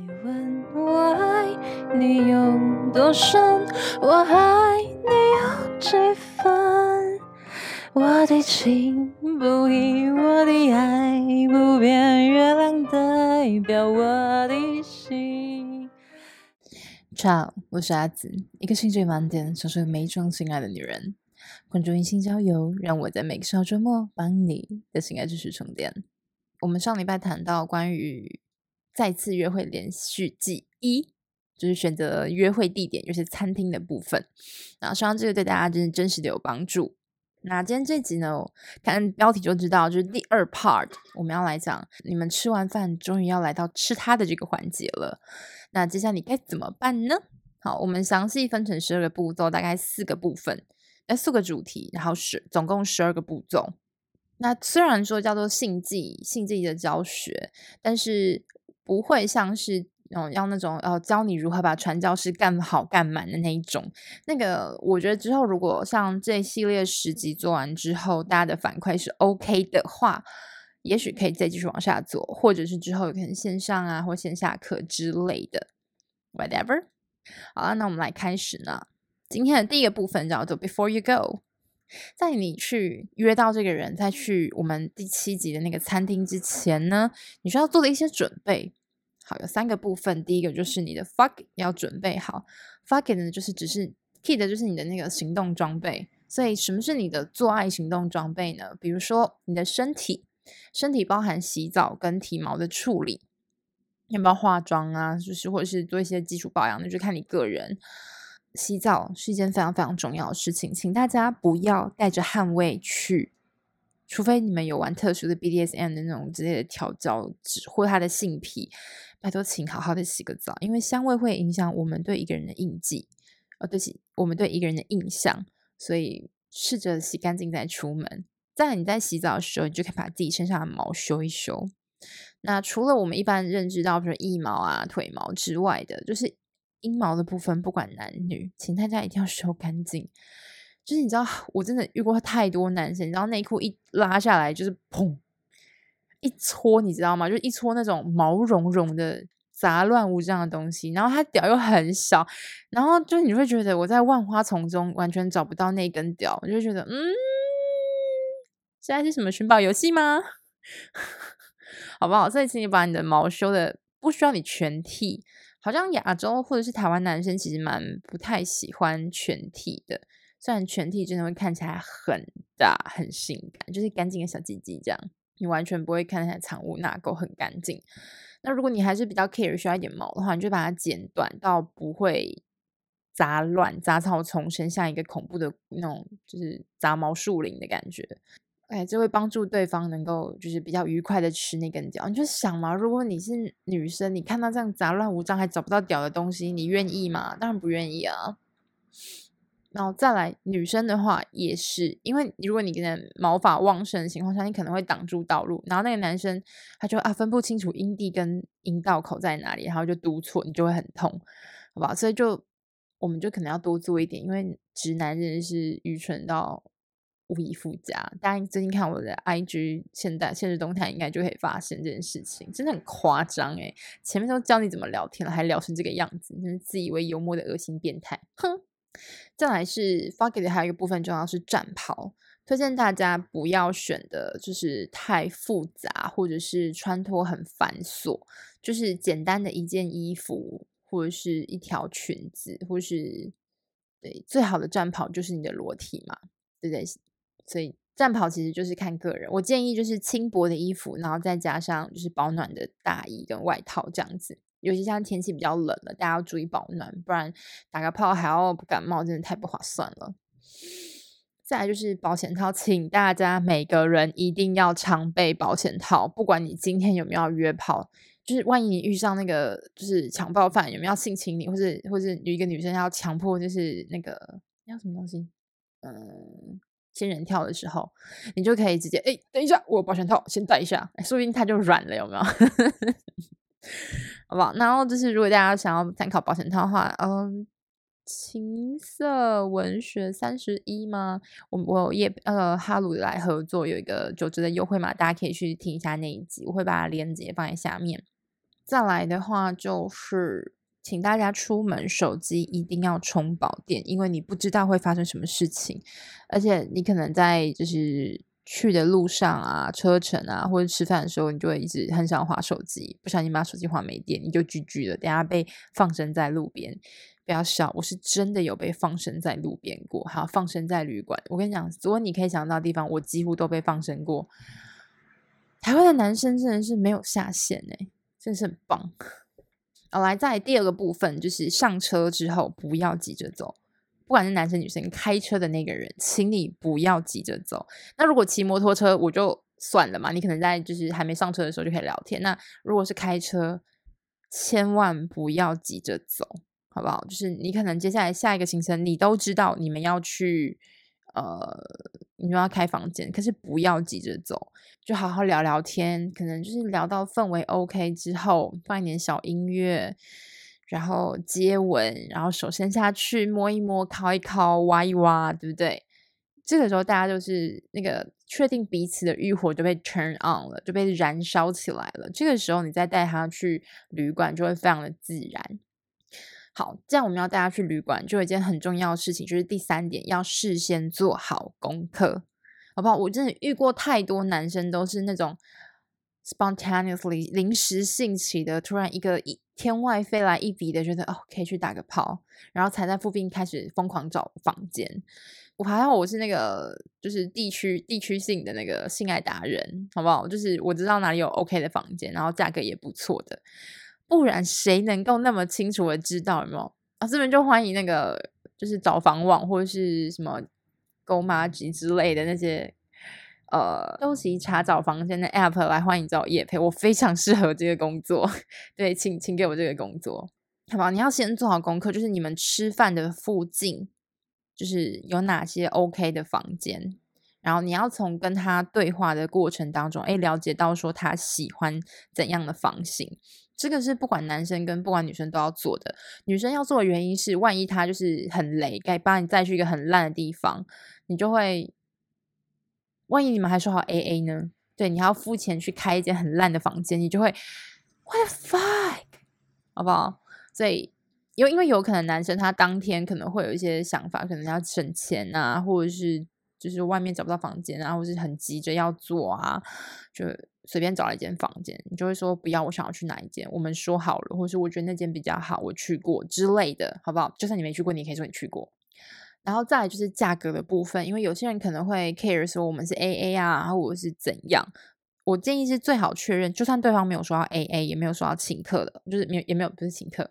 你问我爱你有多深，我爱你有几分？我的情不移，我的爱不变，月亮代表我的心。Ciao，我是阿紫，一个兴趣满点、享受每一种性爱的女人。关注异性交友，让我在每个小周末帮你的性爱知识充电。我们上礼拜谈到关于再次约会连续记一，就是选择约会地点，就是餐厅的部分。然后希望这个对大家真是真实的有帮助。那今天这集呢，看标题就知道，就是第二 part，我们要来讲你们吃完饭终于要来到吃它的这个环节了。那接下来你该怎么办呢？好，我们详细分成十二个步骤，大概四个部分。那四个主题，然后是总共十二个步骤。那虽然说叫做性技，性技的教学，但是不会像是嗯，要那种要教你如何把传教士干好干满的那一种。那个我觉得之后如果像这系列十集做完之后，大家的反馈是 OK 的话，也许可以再继续往下做，或者是之后有可能线上啊或线下课之类的，whatever。好了，那我们来开始呢。今天的第一个部分叫做 Before you go，在你去约到这个人，在去我们第七集的那个餐厅之前呢，你需要做的一些准备。有三个部分。第一个就是你的 fuck 要准备好，fuck 呢就是只是 key 的就是你的那个行动装备。所以什么是你的做爱行动装备呢？比如说你的身体，身体包含洗澡跟体毛的处理，要不要化妆啊？就是或者是做一些基础保养，那就看你个人。洗澡是一件非常非常重要的事情，请大家不要带着汗味去，除非你们有玩特殊的 BDSM 的那种之类的调教，或他的性癖，拜托请好好的洗个澡，因为香味会影响我们对一个人的印记，哦，对起，我们对一个人的印象，所以试着洗干净再出门。在你在洗澡的时候，你就可以把自己身上的毛修一修。那除了我们一般认知到，比如腋毛啊、腿毛之外的，就是。阴毛的部分，不管男女，请大家一定要收干净。就是你知道，我真的遇过太多男生，然后内裤一拉下来，就是砰一撮，你知道吗？就一撮那种毛茸茸的杂乱无章的东西，然后它屌又很小，然后就你会觉得我在万花丛中完全找不到那根屌，我就觉得，嗯，现在是什么寻宝游戏吗？好不好？所以请你把你的毛修的，不需要你全剃。好像亚洲或者是台湾男生其实蛮不太喜欢全剃的，虽然全剃真的会看起来很大很性感，就是干净的小鸡鸡这样，你完全不会看起来藏污纳垢，很干净。那如果你还是比较 care 需要一点毛的话，你就把它剪短到不会杂乱、杂草丛生，像一个恐怖的那种就是杂毛树林的感觉。哎，这会帮助对方能够就是比较愉快的吃那根屌。你就想嘛，如果你是女生，你看到这样杂乱无章还找不到屌的东西，你愿意吗？当然不愿意啊。然后再来，女生的话也是，因为如果你跟毛发旺盛的情况下，你可能会挡住道路，然后那个男生他就啊分不清楚阴蒂跟阴道口在哪里，然后就读错，你就会很痛，好吧？所以就我们就可能要多做一点，因为直男真的是愚蠢到。无以复加。大家最近看我的 IG 现在现实动态，应该就可以发现这件事情，真的很夸张诶，前面都教你怎么聊天了，还聊成这个样子，真是自以为幽默的恶心变态。哼。再来是 fuck it 的还有一个部分重要是战袍，推荐大家不要选的就是太复杂，或者是穿脱很繁琐，就是简单的一件衣服或者是一条裙子，或是对最好的战袍就是你的裸体嘛，对不对？所以战袍其实就是看个人，我建议就是轻薄的衣服，然后再加上就是保暖的大衣跟外套这样子。尤其像天气比较冷了，大家要注意保暖，不然打个炮还要不感冒，真的太不划算了。再来就是保险套，请大家每个人一定要常备保险套，不管你今天有没有要约炮，就是万一你遇上那个就是强暴犯有没有性侵你，或是或是有一个女生要强迫就是那个要什么东西，嗯。仙人跳的时候，你就可以直接哎，等一下，我保险套先戴一下，说不定它就软了，有没有？好不好？然后就是，如果大家想要参考保险套的话，嗯，情色文学三十一吗？我我也呃哈鲁来合作有一个九折的优惠嘛，大家可以去听一下那一集，我会把链接放在下面。再来的话就是，请大家出门手机一定要充饱电，因为你不知道会发生什么事情，而且你可能在就是。去的路上啊，车程啊，或者吃饭的时候，你就会一直很想划手机，不小心把手机划没电，你就 GG 了。等下被放生在路边，不要笑，我是真的有被放生在路边过，还有放生在旅馆。我跟你讲，所有你可以想到的地方，我几乎都被放生过。台湾的男生真的是没有下限哎，真是很棒。好，来，在第二个部分，就是上车之后不要急着走。不管是男生女生，开车的那个人，请你不要急着走。那如果骑摩托车，我就算了嘛，你可能在就是还没上车的时候就可以聊天。那如果是开车，千万不要急着走，好不好？就是你可能接下来下一个行程，你都知道你们要去，呃，你们要开房间，可是不要急着走，就好好聊聊天。可能就是聊到氛围 OK 之后，放一点小音乐。然后接吻，然后手伸下去摸一摸，靠一靠，挖一挖，对不对？这个时候大家就是那个确定彼此的欲火就被 turn on 了，就被燃烧起来了。这个时候你再带他去旅馆就会非常的自然。好，这样我们要带他去旅馆，就有一件很重要的事情，就是第三点，要事先做好功课，好不好？我真的遇过太多男生都是那种 spontaneously 临时兴起的，突然一个一。天外飞来一笔的，觉得哦，可以去打个炮，然后才在附近开始疯狂找房间。我还好，我是那个就是地区地区性的那个性爱达人，好不好？就是我知道哪里有 OK 的房间，然后价格也不错的。不然谁能够那么清楚的知道有没有？啊，这边就欢迎那个就是找房网或者是什么 GoMaji 之类的那些。呃，收集查找房间的 app 来欢迎找业配，我非常适合这个工作。对，请请给我这个工作，好不好？你要先做好功课，就是你们吃饭的附近，就是有哪些 OK 的房间，然后你要从跟他对话的过程当中，哎，了解到说他喜欢怎样的房型。这个是不管男生跟不管女生都要做的。女生要做的原因是，万一他就是很雷，该帮你再去一个很烂的地方，你就会。万一你们还说好 AA 呢？对，你还要付钱去开一间很烂的房间，你就会 What the fuck，好不好？所以，因为因为有可能男生他当天可能会有一些想法，可能要省钱啊，或者是就是外面找不到房间啊，或是很急着要做啊，就随便找了一间房间，你就会说不要，我想要去哪一间？我们说好了，或是我觉得那间比较好，我去过之类的，好不好？就算你没去过，你也可以说你去过。然后再来就是价格的部分，因为有些人可能会 care 说我们是 AA 啊，然后我是怎样？我建议是最好确认，就算对方没有说要 AA，也没有说要请客的，就是没有也没有不是请客，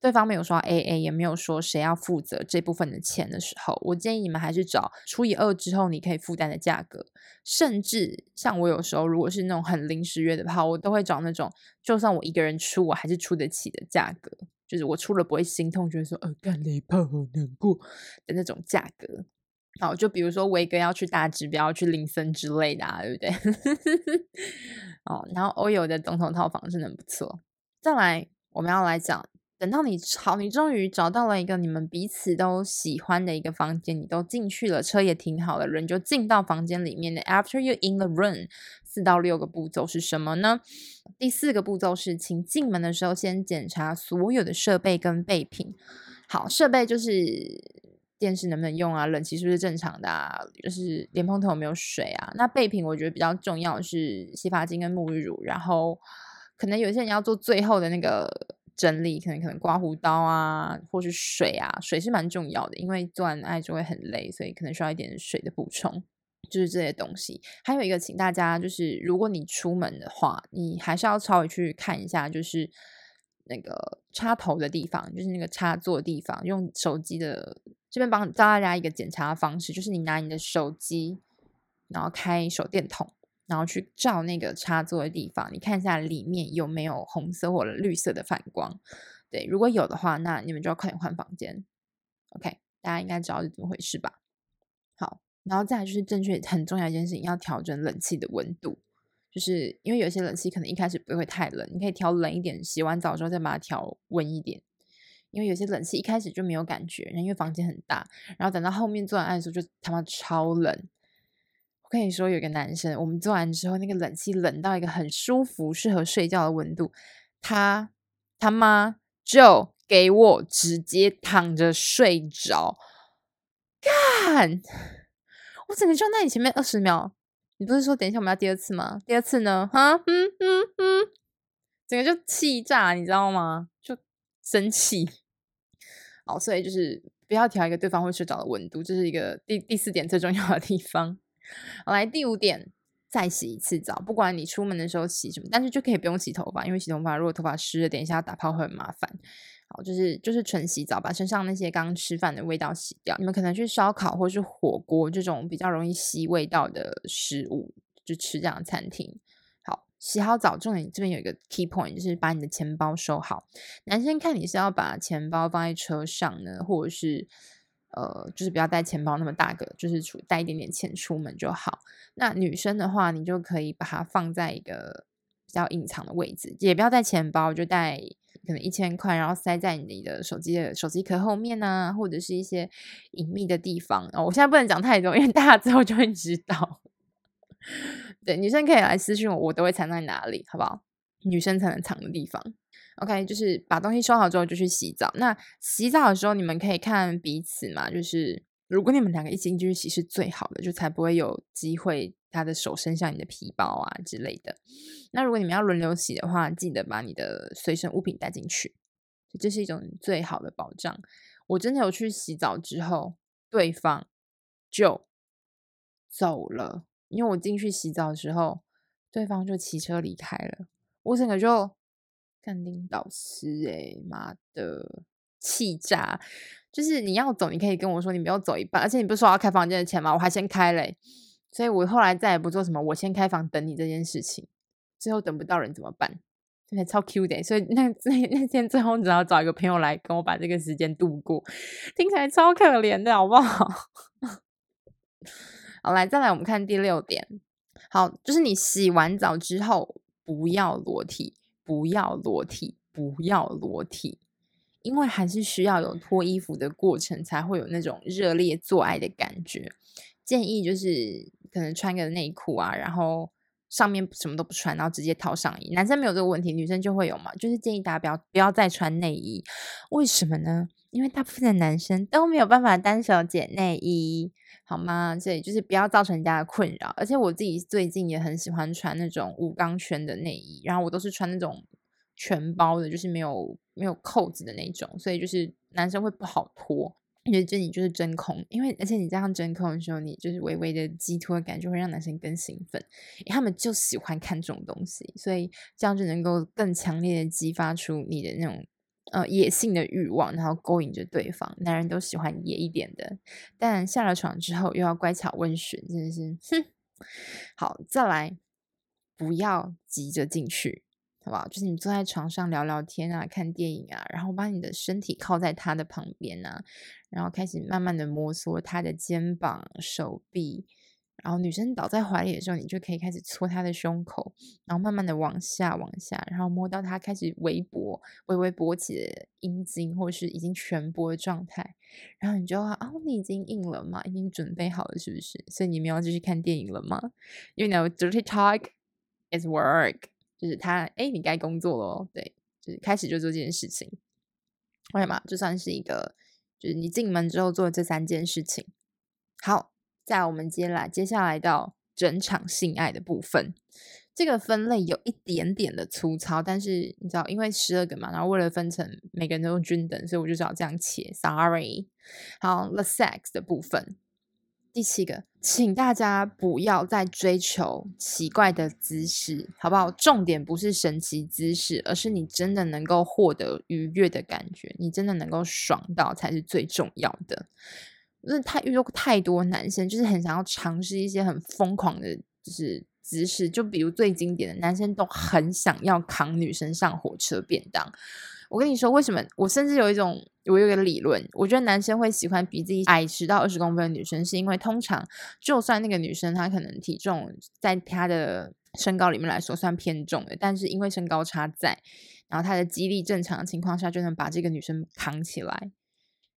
对方没有说 AA，也没有说谁要负责这部分的钱的时候，我建议你们还是找除以二之后你可以负担的价格，甚至像我有时候如果是那种很临时约的话，我都会找那种就算我一个人出，我还是出得起的价格。就是我出了不会心痛，觉得说呃干雷炮好难过的那种价格。好，就比如说维哥要去打指标，去林森之类的啊，对不对？哦，然后欧游的总统套房真的不错。再来，我们要来讲。等到你好，你终于找到了一个你们彼此都喜欢的一个房间，你都进去了，车也停好了，人就进到房间里面的。After you in the room，四到六个步骤是什么呢？第四个步骤是，请进门的时候先检查所有的设备跟备品。好，设备就是电视能不能用啊，冷气是不是正常的啊，就是莲蓬头有没有水啊。那备品我觉得比较重要是洗发精跟沐浴乳，然后可能有些人要做最后的那个。整理可能可能刮胡刀啊，或是水啊，水是蛮重要的，因为做完爱就会很累，所以可能需要一点水的补充，就是这些东西。还有一个，请大家就是，如果你出门的话，你还是要稍微去看一下，就是那个插头的地方，就是那个插座的地方，用手机的这边帮教大家一个检查方式，就是你拿你的手机，然后开手电筒。然后去照那个插座的地方，你看一下里面有没有红色或者绿色的反光。对，如果有的话，那你们就要快点换房间。OK，大家应该知道是怎么回事吧？好，然后再来就是正确很重要一件事情，要调整冷气的温度。就是因为有些冷气可能一开始不会太冷，你可以调冷一点，洗完澡之后再把它调温一点。因为有些冷气一开始就没有感觉，然后因为房间很大，然后等到后面做完爱的时候就他妈超冷。我跟你说，有个男生，我们做完之后，那个冷气冷到一个很舒服、适合睡觉的温度。他他妈就给我直接躺着睡着，干！我整个就在你前面二十秒，你不是说等一下我们要第二次吗？第二次呢？哈，嗯嗯嗯，整个就气炸，你知道吗？就生气。好，所以就是不要调一个对方会睡着的温度，这是一个第第四点最重要的地方。来第五点。再洗一次澡，不管你出门的时候洗什么，但是就可以不用洗头发，因为洗头发如果头发湿了，等一下打泡会很麻烦。好，就是就是纯洗澡，把身上那些刚吃饭的味道洗掉。你们可能去烧烤或是火锅这种比较容易吸味道的食物，就吃这样的餐厅。好，洗好澡，重点这边有一个 key point，就是把你的钱包收好。男生看你是要把钱包放在车上呢，或者是。呃，就是不要带钱包那么大个，就是出带一点点钱出门就好。那女生的话，你就可以把它放在一个比较隐藏的位置，也不要带钱包，就带可能一千块，然后塞在你的手机的手机壳后面啊，或者是一些隐秘的地方。哦，我现在不能讲太多，因为大家之后就会知道。对，女生可以来私信我，我都会藏在哪里，好不好？女生才能藏的地方。OK，就是把东西收好之后就去洗澡。那洗澡的时候，你们可以看彼此嘛，就是如果你们两个一起进去洗是最好的，就才不会有机会他的手伸向你的皮包啊之类的。那如果你们要轮流洗的话，记得把你的随身物品带进去，这是一种最好的保障。我真的有去洗澡之后，对方就走了，因为我进去洗澡的时候，对方就骑车离开了，我整个就。干领导师哎，妈的，气炸！就是你要走，你可以跟我说，你不要走一半，而且你不是说要开房间的钱吗？我还先开嘞，所以我后来再也不做什么，我先开房等你这件事情。最后等不到人怎么办？对，超 Q 的，所以那 那那天最后只好找一个朋友来跟我把这个时间度过，听起来超可怜的，好不好？好，来再来，我们看第六点。好，就是你洗完澡之后不要裸体。不要裸体，不要裸体，因为还是需要有脱衣服的过程，才会有那种热烈做爱的感觉。建议就是可能穿个内裤啊，然后上面什么都不穿，然后直接套上衣。男生没有这个问题，女生就会有嘛。就是建议大家不要不要再穿内衣，为什么呢？因为大部分的男生都没有办法单手解内衣。好吗？所以就是不要造成人家的困扰。而且我自己最近也很喜欢穿那种无钢圈的内衣，然后我都是穿那种全包的，就是没有没有扣子的那种，所以就是男生会不好脱。因为这里就是真空，因为而且你这样真空的时候，你就是微微的激脱的感觉会让男生更兴奋，他们就喜欢看这种东西，所以这样就能够更强烈的激发出你的那种。呃，野性的欲望，然后勾引着对方。男人都喜欢野一点的，但下了床之后又要乖巧温驯，真的是，哼。好，再来，不要急着进去，好不好？就是你坐在床上聊聊天啊，看电影啊，然后把你的身体靠在他的旁边啊，然后开始慢慢的摩挲他的肩膀、手臂。然后女生倒在怀里的时候，你就可以开始搓她的胸口，然后慢慢的往下、往下，然后摸到她开始微勃、微微勃起的阴茎，或是已经全勃的状态。然后你就说：“哦，你已经硬了吗？已经准备好了，是不是？”所以你们要继续看电影了吗？You know, dirty talk is work，就是他，哎，你该工作了，对，就是开始就做这件事情。为什么？就算是一个，就是你进门之后做这三件事情。好。在我们接下来接下来到整场性爱的部分，这个分类有一点点的粗糙，但是你知道，因为十二个嘛，然后为了分成每个人都均等，所以我就只好这样切。Sorry，好，the sex 的部分，第七个，请大家不要再追求奇怪的姿势，好不好？重点不是神奇姿势，而是你真的能够获得愉悦的感觉，你真的能够爽到才是最重要的。就是他遇到太多男生，就是很想要尝试一些很疯狂的，就是姿势。就比如最经典的，男生都很想要扛女生上火车便当。我跟你说，为什么？我甚至有一种，我有一个理论，我觉得男生会喜欢比自己矮十到二十公分的女生，是因为通常就算那个女生她可能体重在她的身高里面来说算偏重的，但是因为身高差在，然后她的肌力正常的情况下，就能把这个女生扛起来。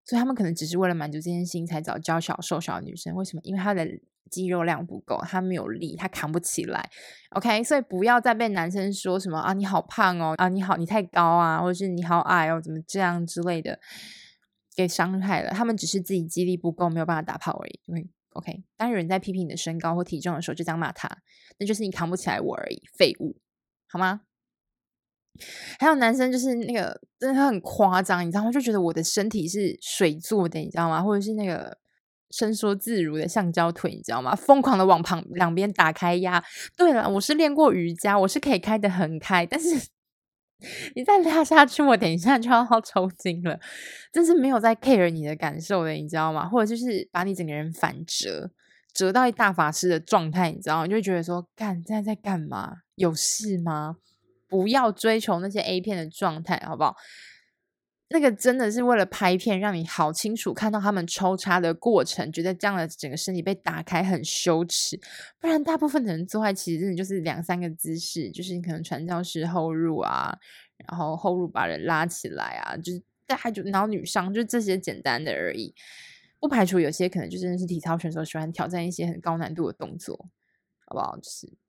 所以他们可能只是为了满足这件事情才找娇小瘦小的女生。为什么？因为她的肌肉量不够，他没有力，他扛不起来。OK，所以不要再被男生说什么啊，你好胖哦，啊，你好，你太高啊，或者是你好矮哦，怎么这样之类的，给伤害了。他们只是自己肌力不够，没有办法打炮而已。因为 OK，当有人在批评你的身高或体重的时候，就这样骂他，那就是你扛不起来我而已，废物，好吗？还有男生就是那个真的很夸张，你知道吗？就觉得我的身体是水做的，你知道吗？或者是那个。伸缩自如的橡胶腿，你知道吗？疯狂的往旁两边打开压。对了，我是练过瑜伽，我是可以开得很开。但是 你再拉下去，我等一下就要 抽筋了。真是没有在 care 你的感受的，你知道吗？或者就是把你整个人反折，折到一大法师的状态，你知道吗？你就觉得说，干，现在在干嘛？有事吗？不要追求那些 A 片的状态，好不好？那个真的是为了拍片，让你好清楚看到他们抽插的过程，觉得这样的整个身体被打开很羞耻。不然，大部分的人做爱其实真的就是两三个姿势，就是你可能传教士后入啊，然后后入把人拉起来啊，就是大概就然后女上，就这些简单的而已。不排除有些可能就真的是体操选手喜欢挑战一些很高难度的动作，好不好？就是。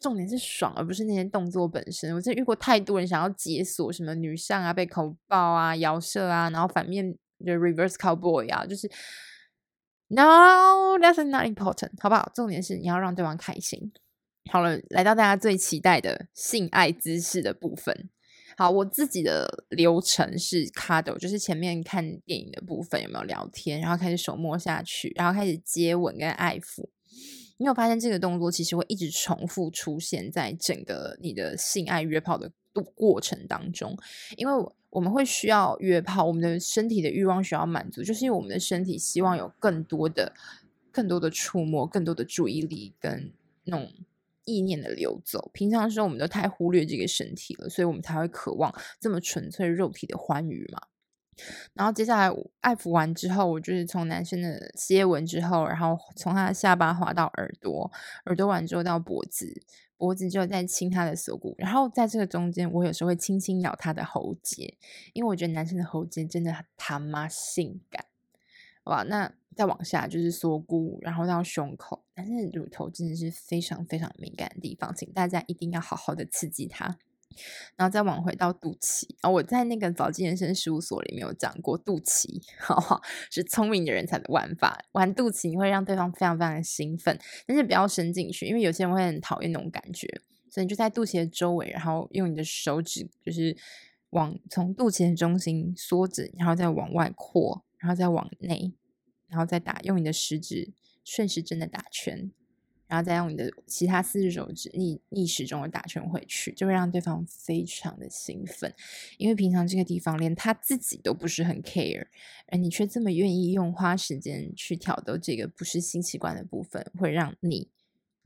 重点是爽，而不是那些动作本身。我真遇过太多人想要解锁什么女上啊、被口爆啊、摇射啊，然后反面就 reverse cowboy 啊，就是 no，that's not important，好不好？重点是你要让对方开心。好了，来到大家最期待的性爱姿势的部分。好，我自己的流程是 cuddle，就是前面看电影的部分有没有聊天，然后开始手摸下去，然后开始接吻跟爱抚。你有发现这个动作其实会一直重复出现在整个你的性爱约炮的过程当中，因为我们会需要约炮，我们的身体的欲望需要满足，就是因为我们的身体希望有更多的、更多的触摸、更多的注意力跟那种意念的流走。平常时候我们都太忽略这个身体了，所以我们才会渴望这么纯粹肉体的欢愉嘛。然后接下来爱抚完之后，我就是从男生的接吻之后，然后从他的下巴滑到耳朵，耳朵完之后到脖子，脖子之后再亲他的锁骨，然后在这个中间，我有时候会轻轻咬他的喉结，因为我觉得男生的喉结真的很他妈性感，好吧？那再往下就是锁骨，然后到胸口，男生的乳头真的是非常非常敏感的地方，请大家一定要好好的刺激他。然后再往回到肚脐啊，我在那个早期人生事务所里面有讲过，肚脐好好是聪明的人才的玩法，玩肚脐你会让对方非常非常的兴奋，但是不要伸进去，因为有些人会很讨厌那种感觉，所以你就在肚脐的周围，然后用你的手指就是往从肚脐的中心缩着，然后再往外扩，然后再往内，然后再打，用你的食指顺时针的打圈。然后再用你的其他四只手指逆逆时钟的打圈回去，就会让对方非常的兴奋，因为平常这个地方连他自己都不是很 care，而你却这么愿意用花时间去挑逗这个不是性器官的部分，会让你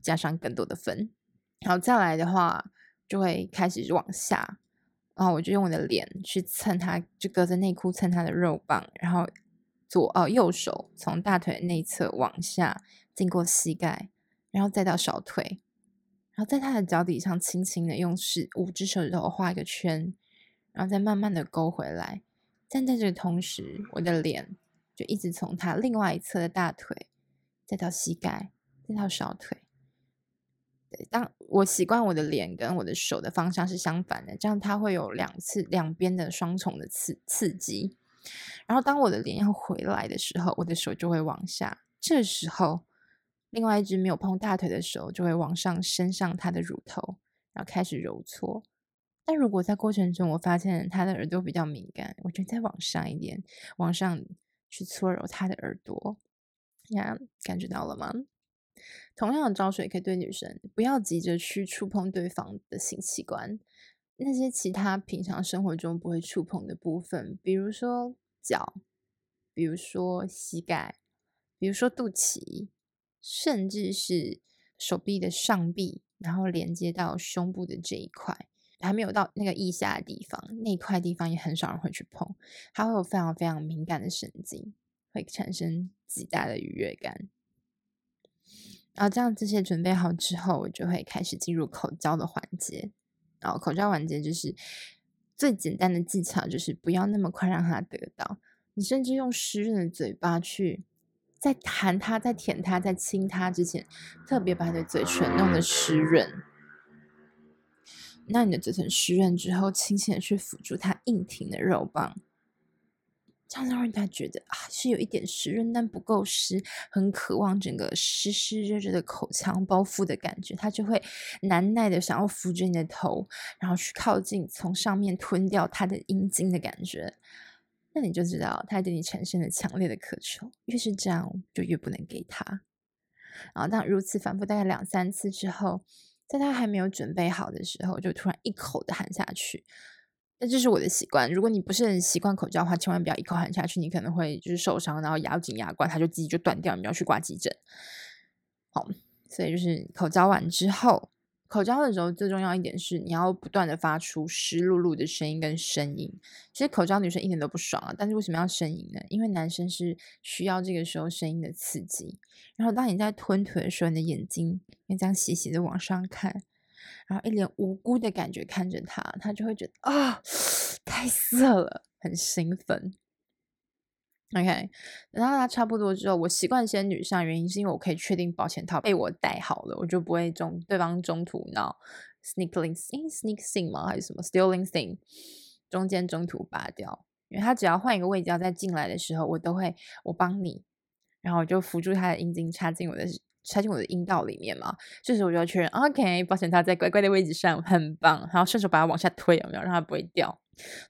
加上更多的分。然后再来的话，就会开始往下，然后我就用我的脸去蹭他，就隔着内裤蹭他的肉棒，然后左哦右手从大腿内侧往下，经过膝盖。然后再到小腿，然后在他的脚底上轻轻的用十五只手指头画一个圈，然后再慢慢的勾回来。但在这个同时，我的脸就一直从他另外一侧的大腿，再到膝盖，再到小腿。对，当我习惯我的脸跟我的手的方向是相反的，这样它会有两次两边的双重的刺刺激。然后当我的脸要回来的时候，我的手就会往下。这时候。另外一只没有碰大腿的手就会往上伸上他的乳头，然后开始揉搓。但如果在过程中我发现他的耳朵比较敏感，我就再往上一点，往上去搓揉他的耳朵。呀，感觉到了吗？同样的招数也可以对女生，不要急着去触碰对方的性器官，那些其他平常生活中不会触碰的部分，比如说脚，比如说膝盖，比如说肚脐。甚至是手臂的上臂，然后连接到胸部的这一块，还没有到那个腋下的地方，那块地方也很少人会去碰，它会有非常非常敏感的神经，会产生极大的愉悦感。然后这样这些准备好之后，我就会开始进入口交的环节。然后口交环节就是最简单的技巧，就是不要那么快让它得到，你甚至用湿润的嘴巴去。在弹它、在舔它、在亲它之前，特别把你的嘴唇弄得湿润。那你的嘴唇湿润之后，轻轻的去抚住它硬挺的肉棒。这样让人家觉得啊，是有一点湿润，但不够湿，很渴望整个湿湿热热的口腔包覆的感觉，他就会难耐的想要扶着你的头，然后去靠近，从上面吞掉他的阴茎的感觉。那你就知道他对你产生了强烈的渴求，越是这样，就越不能给他。然后当如此反复大概两三次之后，在他还没有准备好的时候，就突然一口的含下去。那这是我的习惯。如果你不是很习惯口交的话，千万不要一口含下去，你可能会就是受伤，然后咬紧牙关，它就自己就断掉，你要去挂急诊。好，所以就是口交完之后，口交的时候最重要一点是你要不断的发出湿漉漉的声音跟声音。其实口交女生一点都不爽啊，但是为什么要呻吟呢？因为男生是需要这个时候声音的刺激。然后当你在吞吐的时候，你的眼睛要这样斜斜的往上看。然后一脸无辜的感觉看着他，他就会觉得啊，太色了，很兴奋。OK，然后他差不多之后，我习惯先女上，原因是因为我可以确定保险套被我戴好了，我就不会中对方中途闹 sneaking sneak thing 吗？还是什么 stealing thing？中间中途拔掉，因为他只要换一个位置要再进来的时候，我都会我帮你，然后我就扶住他的阴茎插进我的。插进我的阴道里面嘛，这时候我就要确认，OK，保险套在乖乖的位置上，很棒。然后顺手把它往下推，有没有让它不会掉？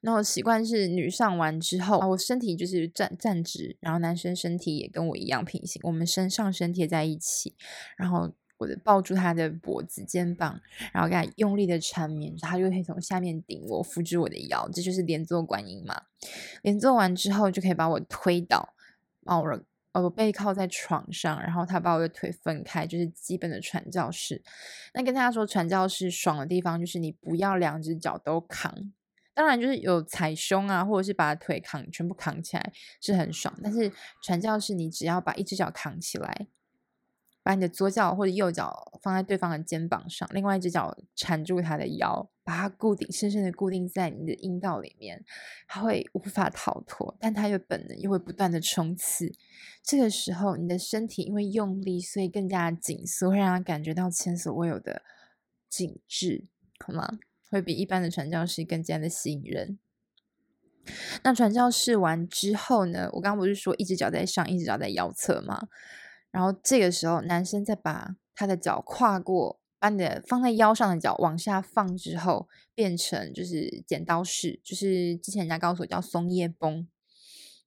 那我习惯是女上完之后，我身体就是站站直，然后男生身体也跟我一样平行，我们身上身贴在一起，然后我的抱住他的脖子、肩膀，然后给他用力的缠绵，他就可以从下面顶我，扶住我的腰，这就是连坐观音嘛。连坐完之后，就可以把我推倒，把我。我背靠在床上，然后他把我的腿分开，就是基本的传教士。那跟大家说，传教士爽的地方就是你不要两只脚都扛，当然就是有踩胸啊，或者是把腿扛全部扛起来是很爽。但是传教士你只要把一只脚扛起来。把你的左脚或者右脚放在对方的肩膀上，另外一只脚缠住他的腰，把它固定，深深的固定在你的阴道里面，他会无法逃脱，但他又本能又会不断的冲刺。这个时候，你的身体因为用力，所以更加紧缩，会让他感觉到前所未有的紧致，好吗？会比一般的传教士更加的吸引人。那传教士完之后呢？我刚刚不是说一只脚在上，一只脚在腰侧吗？然后这个时候，男生再把他的脚跨过，把你的放在腰上的脚往下放之后，变成就是剪刀式，就是之前人家告诉我叫松叶绷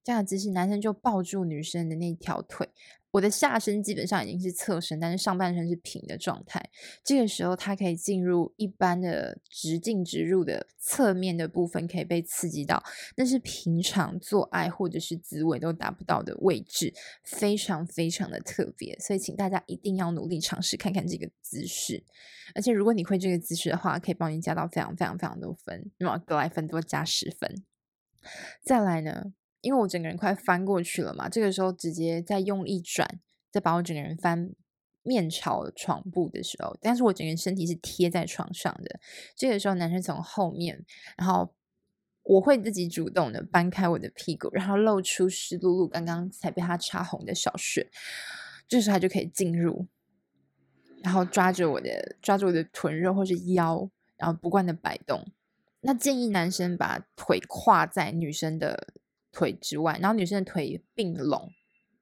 这样的姿势，男生就抱住女生的那条腿。我的下身基本上已经是侧身，但是上半身是平的状态。这个时候，它可以进入一般的直进直入的侧面的部分，可以被刺激到，那是平常做爱或者是滋味都达不到的位置，非常非常的特别。所以，请大家一定要努力尝试看看这个姿势。而且，如果你会这个姿势的话，可以帮你加到非常非常非常多分，那么格莱芬多加十分。再来呢？因为我整个人快翻过去了嘛，这个时候直接再用力转，再把我整个人翻面朝床部的时候，但是我整个人身体是贴在床上的。这个时候男生从后面，然后我会自己主动的搬开我的屁股，然后露出湿漉漉刚刚才被他擦红的小穴，这时候他就可以进入，然后抓着我的抓着我的臀肉或是腰，然后不断的摆动。那建议男生把腿跨在女生的。腿之外，然后女生的腿并拢，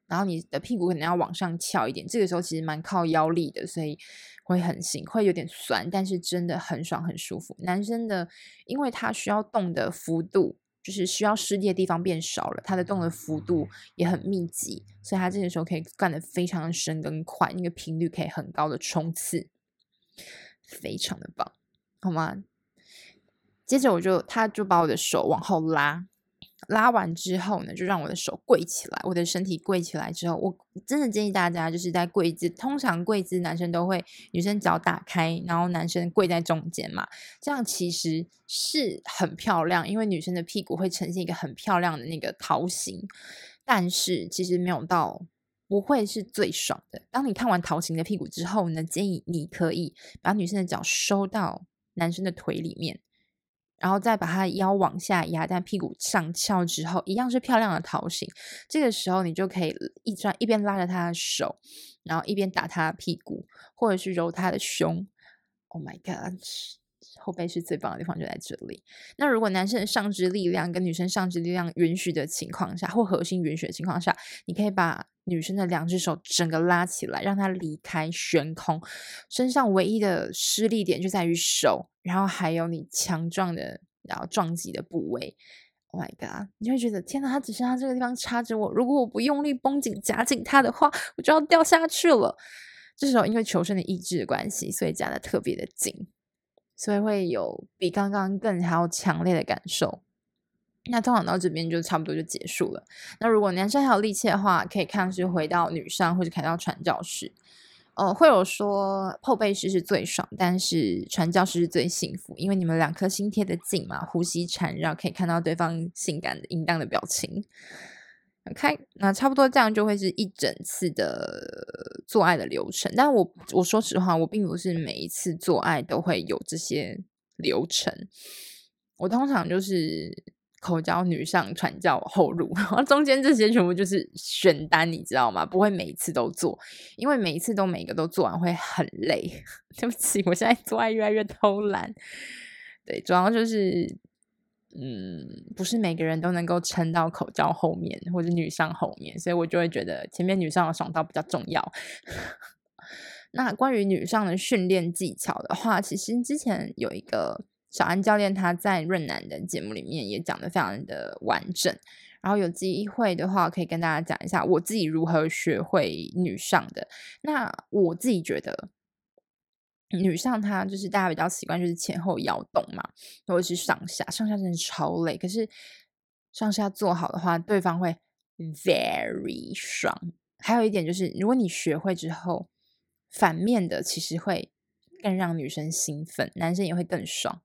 然后你的屁股可能要往上翘一点。这个时候其实蛮靠腰力的，所以会很紧，会有点酸，但是真的很爽，很舒服。男生的，因为他需要动的幅度，就是需要施力的地方变少了，他的动的幅度也很密集，所以他这个时候可以干得非常的深跟快，那个频率可以很高的冲刺，非常的棒，好吗？接着我就，他就把我的手往后拉。拉完之后呢，就让我的手跪起来，我的身体跪起来之后，我真的建议大家就是在跪姿，通常跪姿男生都会，女生脚打开，然后男生跪在中间嘛，这样其实是很漂亮，因为女生的屁股会呈现一个很漂亮的那个桃形，但是其实没有到，不会是最爽的。当你看完桃形的屁股之后呢，建议你可以把女生的脚收到男生的腿里面。然后再把他的腰往下压，但屁股上翘之后，一样是漂亮的桃形。这个时候你就可以一转一边拉着他的手，然后一边打他的屁股，或者是揉他的胸。Oh my god！后背是最棒的地方，就在这里。那如果男生的上肢力量跟女生上肢力量允许的情况下，或核心允许的情况下，你可以把女生的两只手整个拉起来，让她离开悬空。身上唯一的施力点就在于手，然后还有你强壮的然后撞击的部位。Oh my god！你会觉得天哪，他只剩下这个地方插着我，如果我不用力绷紧夹紧他的话，我就要掉下去了。这时候因为求生的意志的关系，所以夹得特别的紧。所以会有比刚刚更还要强烈的感受。那通常到这边就差不多就结束了。那如果男生还有力气的话，可以看是回到女上或者开到传教士。呃，会有说后背式是最爽，但是传教士是最幸福，因为你们两颗心贴得近嘛，呼吸缠绕，可以看到对方性感的淫荡的表情。OK，那差不多这样就会是一整次的做爱的流程。但我我说实话，我并不是每一次做爱都会有这些流程。我通常就是口交、女上、传教、后入，然后中间这些全部就是选单，你知道吗？不会每一次都做，因为每一次都每一个都做完会很累。对不起，我现在做爱越来越偷懒。对，主要就是。嗯，不是每个人都能够撑到口交后面或者女上后面，所以我就会觉得前面女上的爽到比较重要。那关于女上的训练技巧的话，其实之前有一个小安教练他在润男的节目里面也讲得非常的完整，然后有机会的话可以跟大家讲一下我自己如何学会女上的。那我自己觉得。女上她就是大家比较习惯就是前后摇动嘛，或者是上下，上下真的超累。可是上下做好的话，对方会 very 爽。还有一点就是，如果你学会之后，反面的其实会更让女生兴奋，男生也会更爽。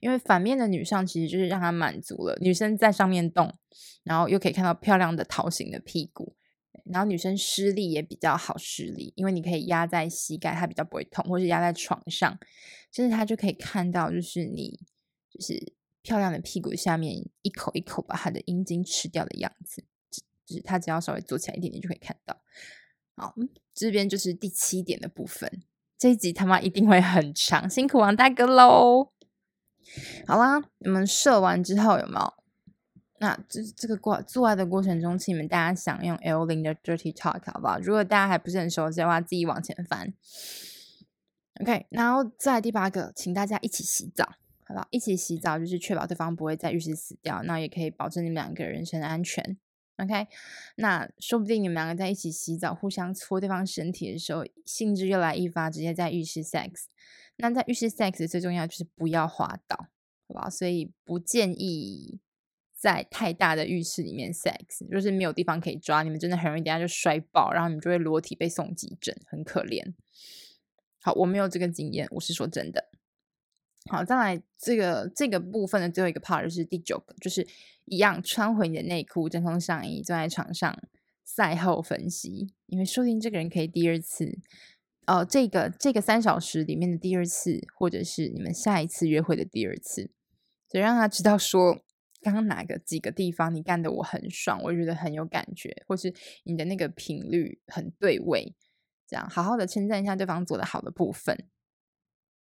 因为反面的女上其实就是让她满足了，女生在上面动，然后又可以看到漂亮的桃形的屁股。然后女生施力也比较好施力，因为你可以压在膝盖，它比较不会痛，或是压在床上，就是她就可以看到，就是你就是漂亮的屁股下面一口一口把她的阴茎吃掉的样子，就是她只要稍微坐起来一点点就可以看到。好，这边就是第七点的部分，这一集他妈一定会很长，辛苦王大哥喽。好啦，你们射完之后有没有？那这这个过做爱的过程中，请你们大家享用 L 零的 Dirty Talk 好不好？如果大家还不是很熟悉的话，自己往前翻。OK，然后再第八个，请大家一起洗澡，好不好？一起洗澡就是确保对方不会在浴室死掉，那也可以保证你们两个人身的安全。OK，那说不定你们两个在一起洗澡，互相搓对方身体的时候，兴致又来一发，直接在浴室 sex。那在浴室 sex 最重要就是不要滑倒，好不好？所以不建议。在太大的浴室里面 sex，就是没有地方可以抓，你们真的很容易等下就摔爆，然后你们就会裸体被送急诊，很可怜。好，我没有这个经验，我是说真的。好，再来这个这个部分的最后一个 part 就是第九个，就是一样穿回你的内裤，真空上衣，坐在床上，赛后分析，因为说不定这个人可以第二次，哦，这个这个三小时里面的第二次，或者是你们下一次约会的第二次，就让他知道说。刚哪个几个地方你干得我很爽，我觉得很有感觉，或是你的那个频率很对位，这样好好的称赞一下对方做的好的部分，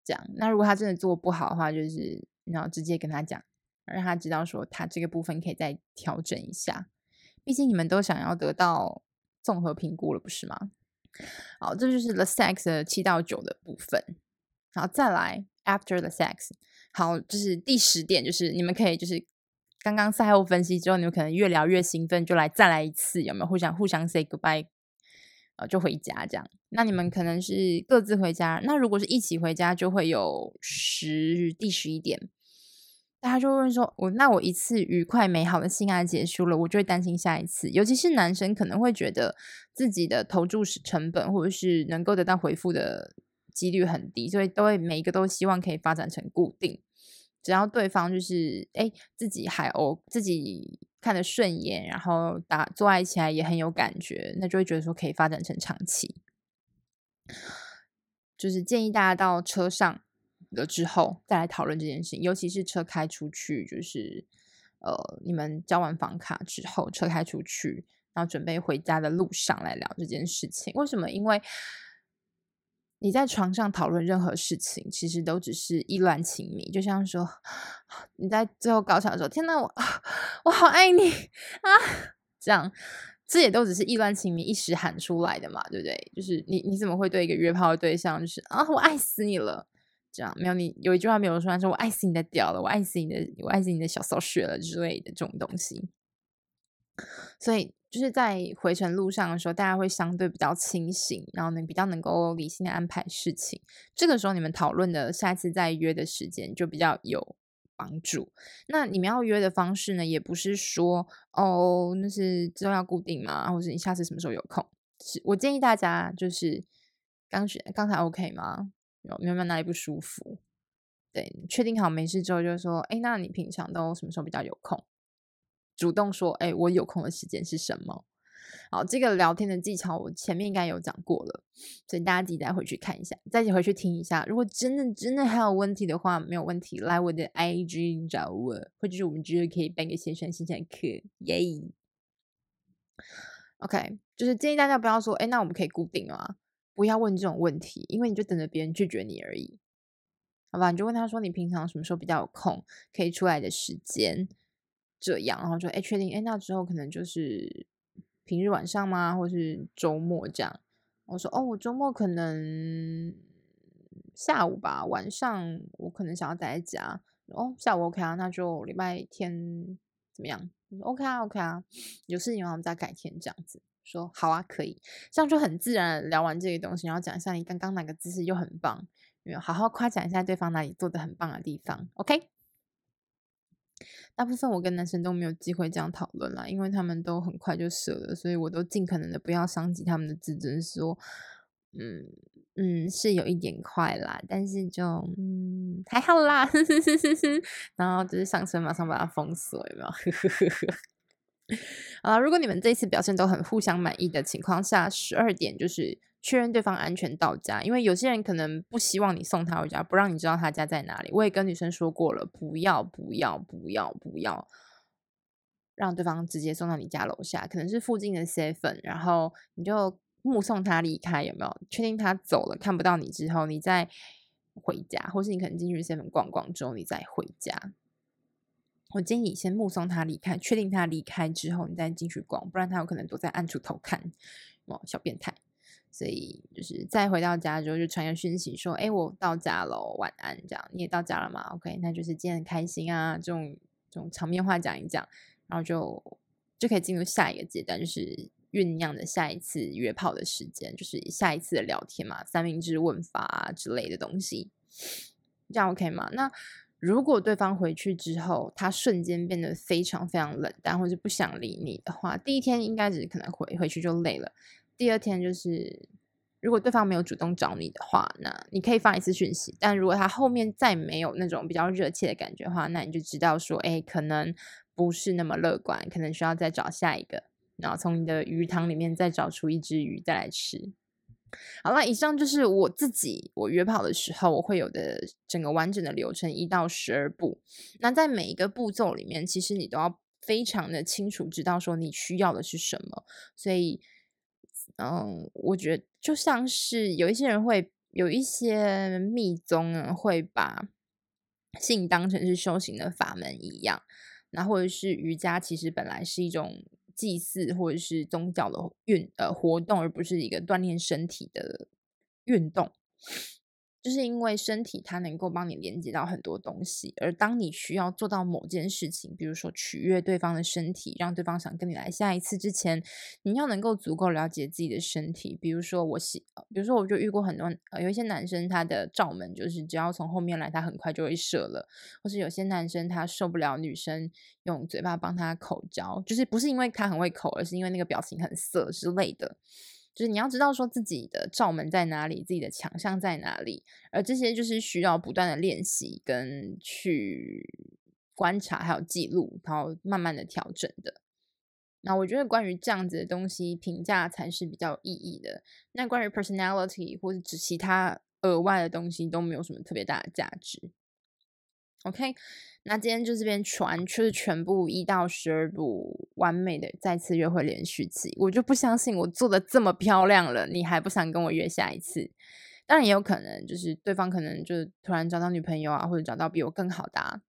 这样。那如果他真的做不好的话，就是然后直接跟他讲，让他知道说他这个部分可以再调整一下。毕竟你们都想要得到综合评估了，不是吗？好，这就是 the sex 的七到九的部分。好，再来 after the sex，好，就是第十点，就是你们可以就是。刚刚赛后分析之后，你们可能越聊越兴奋，就来再来一次，有没有？互相互相 say goodbye，呃，就回家这样。那你们可能是各自回家，那如果是一起回家，就会有十第十一点，大家就问说：我那我一次愉快美好的性爱结束了，我就会担心下一次。尤其是男生可能会觉得自己的投注成本或者是能够得到回复的几率很低，所以都会每一个都希望可以发展成固定。只要对方就是哎，自己还哦，自己看得顺眼，然后打做爱起来也很有感觉，那就会觉得说可以发展成长期。就是建议大家到车上了之后再来讨论这件事情，尤其是车开出去，就是呃，你们交完房卡之后，车开出去，然后准备回家的路上来聊这件事情。为什么？因为你在床上讨论任何事情，其实都只是意乱情迷，就像说 你在最后高潮的时候，天哪，我 我好爱你啊，这样。这也都只是意乱情迷一时喊出来的嘛，对不对？就是你你怎么会对一个约炮的对象，就是啊，我爱死你了，这样没有你有一句话没有说，说我爱死你的屌了，我爱死你的，我爱死你的小骚穴了之类的这种东西。所以就是在回程路上的时候，大家会相对比较清醒，然后呢比较能够理性的安排事情。这个时候你们讨论的下次再约的时间就比较有帮助。那你们要约的方式呢，也不是说哦，那是之后要固定吗？或者你下次什么时候有空？是我建议大家就是刚学刚才 OK 吗？有没有哪里不舒服？对，确定好没事之后，就说，哎，那你平常都什么时候比较有空？主动说，哎，我有空的时间是什么？好，这个聊天的技巧我前面应该有讲过了，所以大家自己再回去看一下，再一起回去听一下。如果真的真的还有问题的话，没有问题，来我的 IG 找我，或者是我们直接可以办个线上线下课，耶、OK，就是建议大家不要说，哎，那我们可以固定吗？不要问这种问题，因为你就等着别人拒绝你而已，好吧？你就问他说，你平常什么时候比较有空，可以出来的时间，这样，然后说，哎，确定，哎，那之后可能就是。平日晚上吗？或是周末这样？我说哦，我周末可能下午吧，晚上我可能想要待在家。哦，下午 OK 啊，那就礼拜天怎么样？OK 啊，OK 啊，有事情我们再改天这样子。说好啊，可以，这样就很自然聊完这个东西，然后讲一下你刚刚哪个姿势又很棒，有没有好好夸奖一下对方哪里做得很棒的地方？OK。大部分我跟男生都没有机会这样讨论啦，因为他们都很快就舍了，所以我都尽可能的不要伤及他们的自尊，说，嗯嗯，是有一点快啦，但是就嗯还好啦，然后就是上车马上把它封锁，有没有？呵呵呵呵。啊，如果你们这一次表现都很互相满意的情况下，十二点就是。确认对方安全到家，因为有些人可能不希望你送他回家，不让你知道他家在哪里。我也跟女生说过了，不要不要不要不要让对方直接送到你家楼下，可能是附近的 seven，然后你就目送他离开，有没有？确定他走了看不到你之后，你再回家，或是你可能进去 seven 逛逛之后你再回家。我建议你先目送他离开，确定他离开之后，你再进去逛，不然他有可能躲在暗处偷看，哦，小变态。所以就是再回到家之后，就传个讯息说：“哎，我到家了，晚安。”这样你也到家了吗？OK，那就是今天很开心啊，这种这种场面话讲一讲，然后就就可以进入下一个阶段，就是酝酿的下一次约炮的时间，就是下一次的聊天嘛，三明治问法啊之类的东西，这样 OK 吗？那如果对方回去之后，他瞬间变得非常非常冷淡，或者不想理你的话，第一天应该只是可能回回去就累了。第二天就是，如果对方没有主动找你的话，那你可以发一次讯息。但如果他后面再没有那种比较热切的感觉的话，那你就知道说，哎，可能不是那么乐观，可能需要再找下一个，然后从你的鱼塘里面再找出一只鱼再来吃。好了，以上就是我自己我约炮的时候我会有的整个完整的流程，一到十二步。那在每一个步骤里面，其实你都要非常的清楚知道说你需要的是什么，所以。嗯，我觉得就像是有一些人会有一些密宗呢，会把性当成是修行的法门一样，那或者是瑜伽其实本来是一种祭祀或者是宗教的运呃活动，而不是一个锻炼身体的运动。就是因为身体它能够帮你连接到很多东西，而当你需要做到某件事情，比如说取悦对方的身体，让对方想跟你来下一次之前，你要能够足够了解自己的身体。比如说我喜，比如说我就遇过很多，呃，有一些男生他的罩门就是只要从后面来，他很快就会射了，或是有些男生他受不了女生用嘴巴帮他口交，就是不是因为他很会口，而是因为那个表情很色之类的。就是你要知道说自己的罩门在哪里，自己的强项在哪里，而这些就是需要不断的练习跟去观察，还有记录，然后慢慢的调整的。那我觉得关于这样子的东西评价才是比较有意义的。那关于 personality 或者其他额外的东西都没有什么特别大的价值。OK，那今天就这边传，就是全部一到十二部完美的再次约会连续剧，我就不相信我做的这么漂亮了，你还不想跟我约下一次？当然也有可能，就是对方可能就突然找到女朋友啊，或者找到比我更好的啊，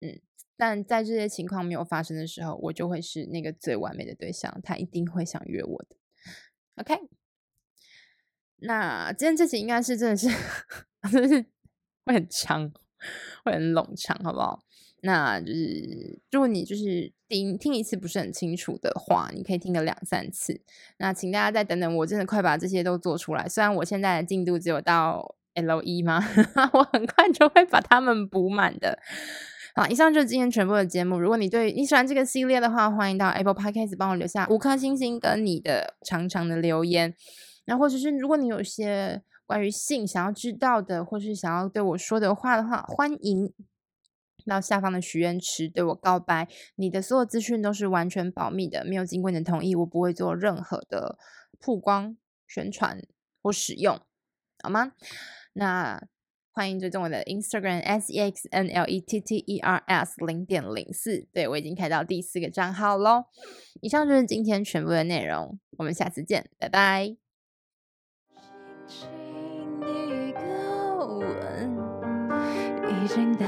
嗯，但在这些情况没有发生的时候，我就会是那个最完美的对象，他一定会想约我的。OK，那今天这集应该是真的是，真的是会很长。会很冗长，好不好？那就是如果你就是听听一次不是很清楚的话，你可以听个两三次。那请大家再等等，我真的快把这些都做出来。虽然我现在的进度只有到 L 一吗？我很快就会把它们补满的。好，以上就是今天全部的节目。如果你对你喜欢这个系列的话，欢迎到 Apple Podcast 帮我留下五颗星星跟你的长长的留言。那或者是如果你有些。关于性想要知道的，或是想要对我说的话的话，欢迎到下方的许愿池对我告白。你的所有资讯都是完全保密的，没有经过你的同意，我不会做任何的曝光、宣传或使用，好吗？那欢迎追踪我的 Instagram S E X N L E T T E R S 零点零四，对，我已经开到第四个账号喽。以上就是今天全部的内容，我们下次见，拜拜。已经打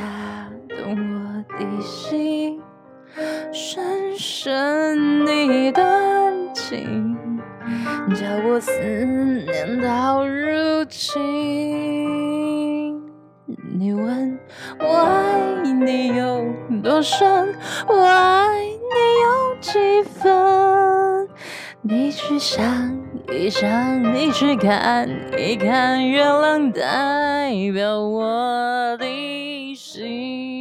动我的心，深深一段情，叫我思念到如今。你问我爱你有多深，我爱你有几分？你去想一想，你去看一看，月亮代表我的。心。